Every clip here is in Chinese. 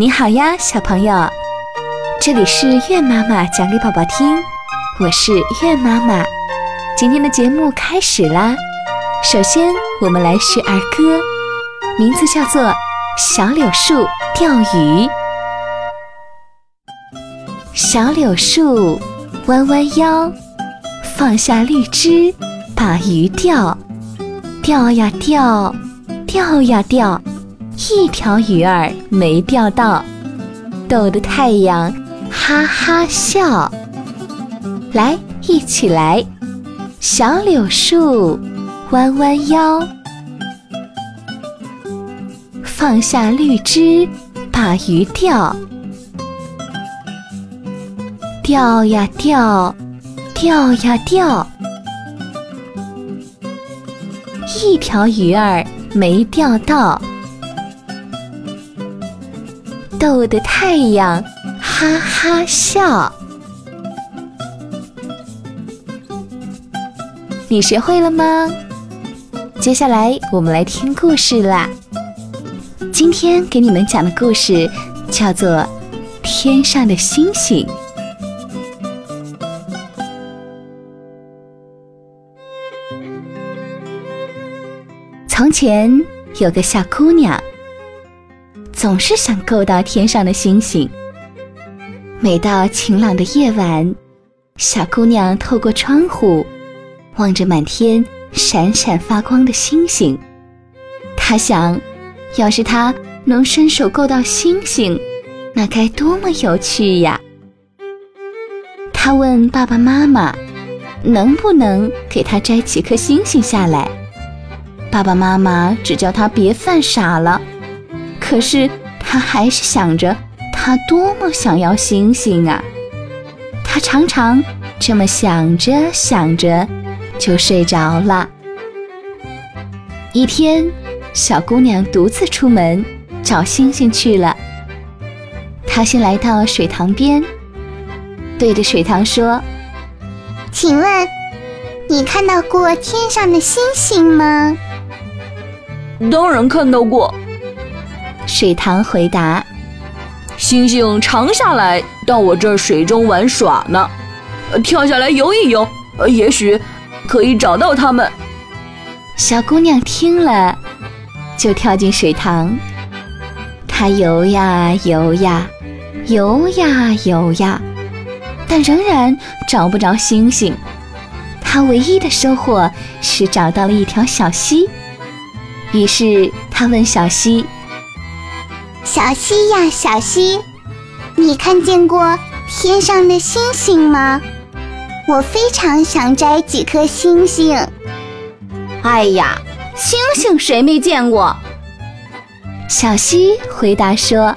你好呀，小朋友，这里是月妈妈讲给宝宝听，我是月妈妈。今天的节目开始啦，首先我们来学儿歌，名字叫做《小柳树钓鱼》。小柳树弯弯腰，放下绿枝把鱼钓，钓呀钓，钓呀钓。一条鱼儿没钓到，逗得太阳哈哈笑。来，一起来，小柳树弯弯腰，放下绿枝把鱼钓，钓呀钓，钓呀钓，一条鱼儿没钓到。逗得太阳哈哈笑，你学会了吗？接下来我们来听故事啦。今天给你们讲的故事叫做《天上的星星》。从前有个小姑娘。总是想够到天上的星星。每到晴朗的夜晚，小姑娘透过窗户望着满天闪闪发光的星星，她想，要是她能伸手够到星星，那该多么有趣呀！她问爸爸妈妈，能不能给她摘几颗星星下来？爸爸妈妈只叫她别犯傻了。可是他还是想着，他多么想要星星啊！他常常这么想着想着，就睡着了。一天，小姑娘独自出门找星星去了。她先来到水塘边，对着水塘说：“请问，你看到过天上的星星吗？”“当然看到过。”水塘回答：“星星常下来到我这儿水中玩耍呢，跳下来游一游，也许可以找到它们。”小姑娘听了，就跳进水塘。她游呀游呀，游呀游呀，但仍然找不着星星。她唯一的收获是找到了一条小溪。于是她问小溪。小溪呀，小溪，你看见过天上的星星吗？我非常想摘几颗星星。哎呀，星星谁没见过？小溪回答说：“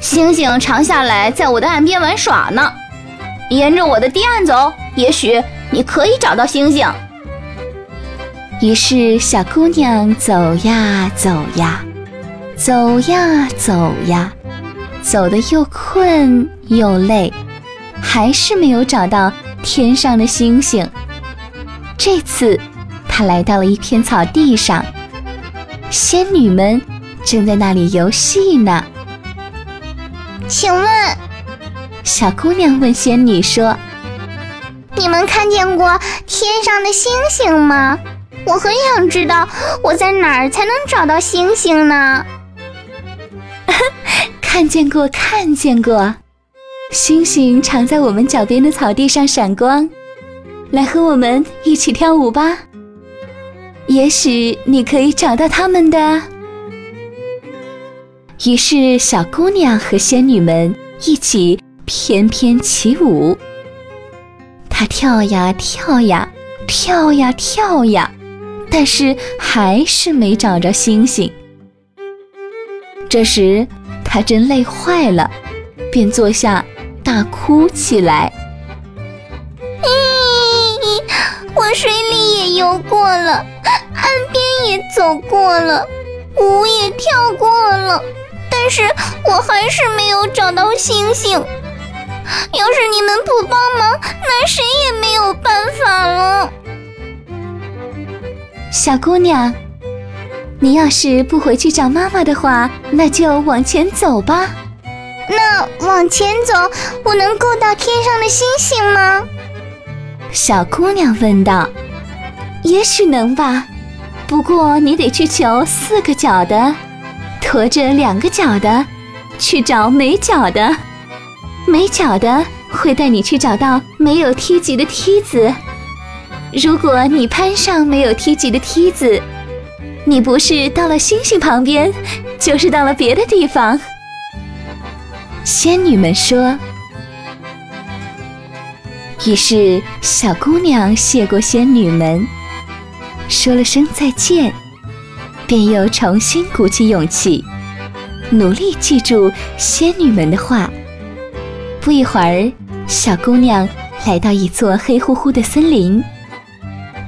星星常下来在我的岸边玩耍呢。沿着我的堤岸走，也许你可以找到星星。”于是，小姑娘走呀走呀。走呀走呀，走得又困又累，还是没有找到天上的星星。这次，他来到了一片草地上，仙女们正在那里游戏呢。请问，小姑娘问仙女说：“你们看见过天上的星星吗？我很想知道，我在哪儿才能找到星星呢？”看见过，看见过，星星常在我们脚边的草地上闪光。来和我们一起跳舞吧，也许你可以找到他们的。于是，小姑娘和仙女们一起翩翩起舞。她跳呀跳呀，跳呀跳呀，但是还是没找着星星。这时。他真累坏了，便坐下大哭起来。咦，我水里也游过了，岸边也走过了，舞也跳过了，但是我还是没有找到星星。要是你们不帮忙，那谁也没有办法了。小姑娘，你要是不回去找妈妈的话，那就往前走吧。那往前走，我能够到天上的星星吗？小姑娘问道。也许能吧，不过你得去求四个角的，驮着两个角的，去找没角的。没角的会带你去找到没有梯级的梯子。如果你攀上没有梯级的梯子，你不是到了星星旁边，就是到了别的地方。仙女们说。于是小姑娘谢过仙女们，说了声再见，便又重新鼓起勇气，努力记住仙女们的话。不一会儿，小姑娘来到一座黑乎乎的森林。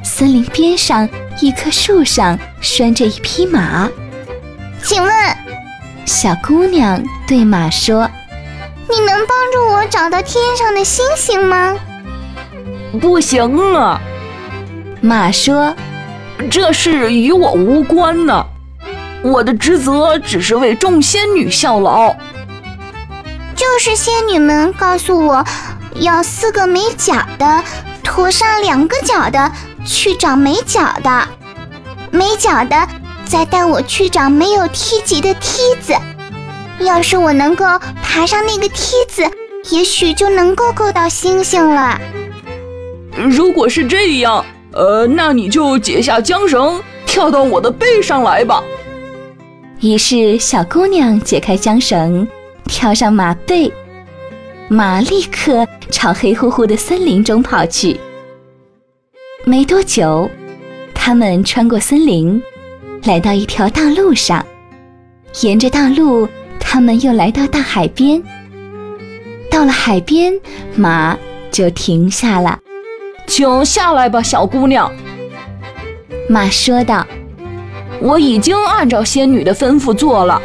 森林边上一棵树上拴着一匹马。请问，小姑娘对马说：“你能帮助我找到天上的星星吗？”不行啊，马说：“这事与我无关呢，我的职责只是为众仙女效劳。”就是仙女们告诉我，要四个没脚的，驮上两个脚的去找没脚的，没脚的再带我去找没有梯级的梯子。要是我能够爬上那个梯子，也许就能够够到星星了。如果是这样，呃，那你就解下缰绳，跳到我的背上来吧。于是小姑娘解开缰绳。跳上马背，马立刻朝黑乎乎的森林中跑去。没多久，他们穿过森林，来到一条大路上。沿着大路，他们又来到大海边。到了海边，马就停下了。请下来吧，小姑娘。马说道：“我已经按照仙女的吩咐做了。”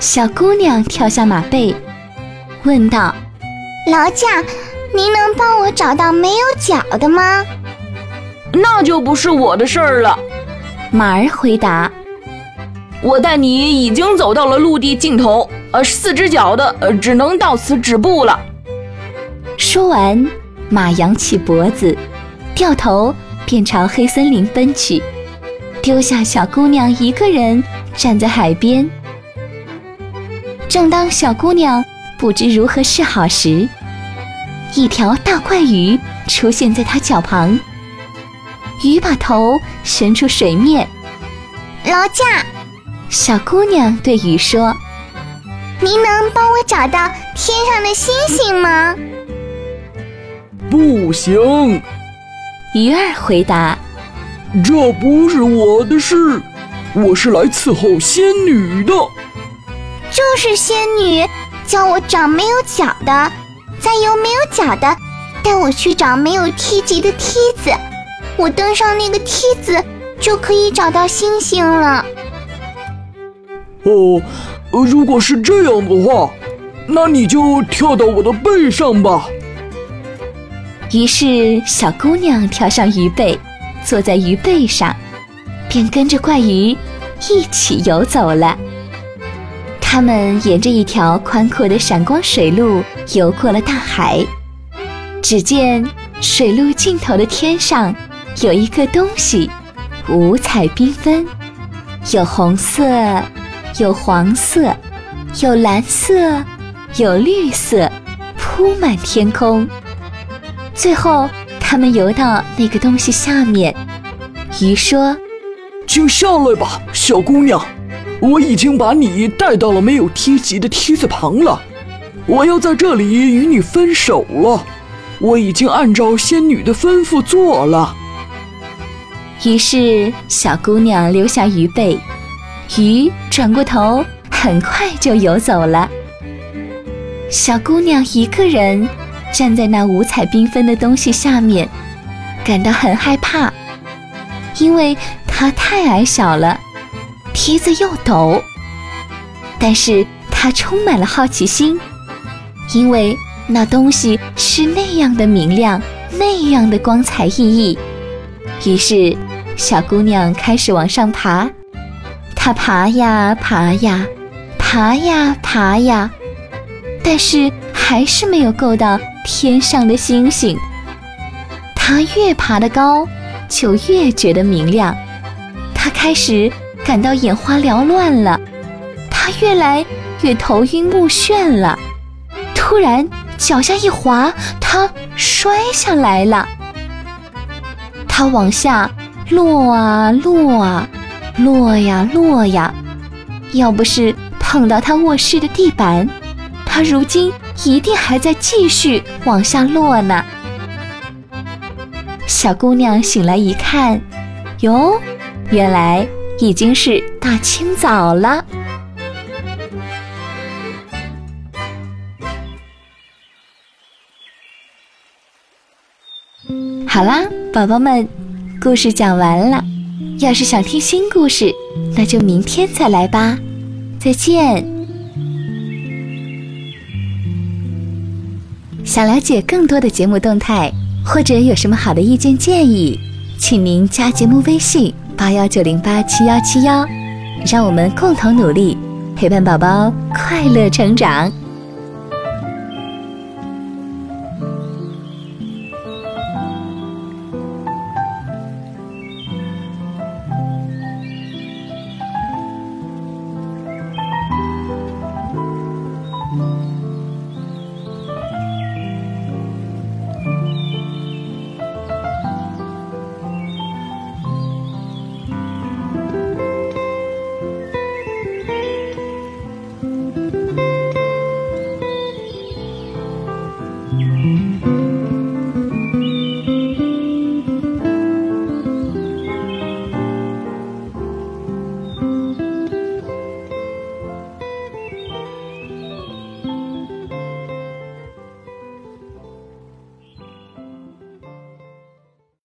小姑娘跳下马背，问道：“劳驾，您能帮我找到没有脚的吗？”“那就不是我的事儿了。”马儿回答。“我带你已经走到了陆地尽头，呃，四只脚的，呃，只能到此止步了。”说完，马扬起脖子，掉头便朝黑森林奔去，丢下小姑娘一个人站在海边。正当小姑娘不知如何是好时，一条大怪鱼出现在她脚旁。鱼把头伸出水面，劳驾。小姑娘对鱼说：“您能帮我找到天上的星星吗？”“不行。”鱼儿回答：“这不是我的事，我是来伺候仙女的。”就是仙女叫我找没有脚的，再由没有脚的带我去找没有梯级的梯子。我登上那个梯子，就可以找到星星了。哦，如果是这样的话，那你就跳到我的背上吧。于是小姑娘跳上鱼背，坐在鱼背上，便跟着怪鱼一起游走了。他们沿着一条宽阔的闪光水路游过了大海。只见水路尽头的天上有一个东西，五彩缤纷，有红色，有黄色，有蓝色，有绿色，铺满天空。最后，他们游到那个东西下面。鱼说：“请下来吧，小姑娘。”我已经把你带到了没有梯级的梯子旁了，我要在这里与你分手了。我已经按照仙女的吩咐做了。于是，小姑娘留下鱼背，鱼转过头，很快就游走了。小姑娘一个人站在那五彩缤纷的东西下面，感到很害怕，因为她太矮小了。梯子又陡，但是她充满了好奇心，因为那东西是那样的明亮，那样的光彩熠熠。于是，小姑娘开始往上爬，她爬呀爬呀，爬呀爬呀，但是还是没有够到天上的星星。她越爬得高，就越觉得明亮。她开始感到眼花缭乱了，她越来越头晕目眩了。突然，脚下一滑，她摔下来了。她往下落啊落啊。落呀落呀，要不是碰到他卧室的地板，他如今一定还在继续往下落呢。小姑娘醒来一看，哟，原来已经是大清早了。好啦，宝宝们，故事讲完了。要是想听新故事，那就明天再来吧。再见。想了解更多的节目动态，或者有什么好的意见建议，请您加节目微信八幺九零八七幺七幺，让我们共同努力，陪伴宝宝快乐成长。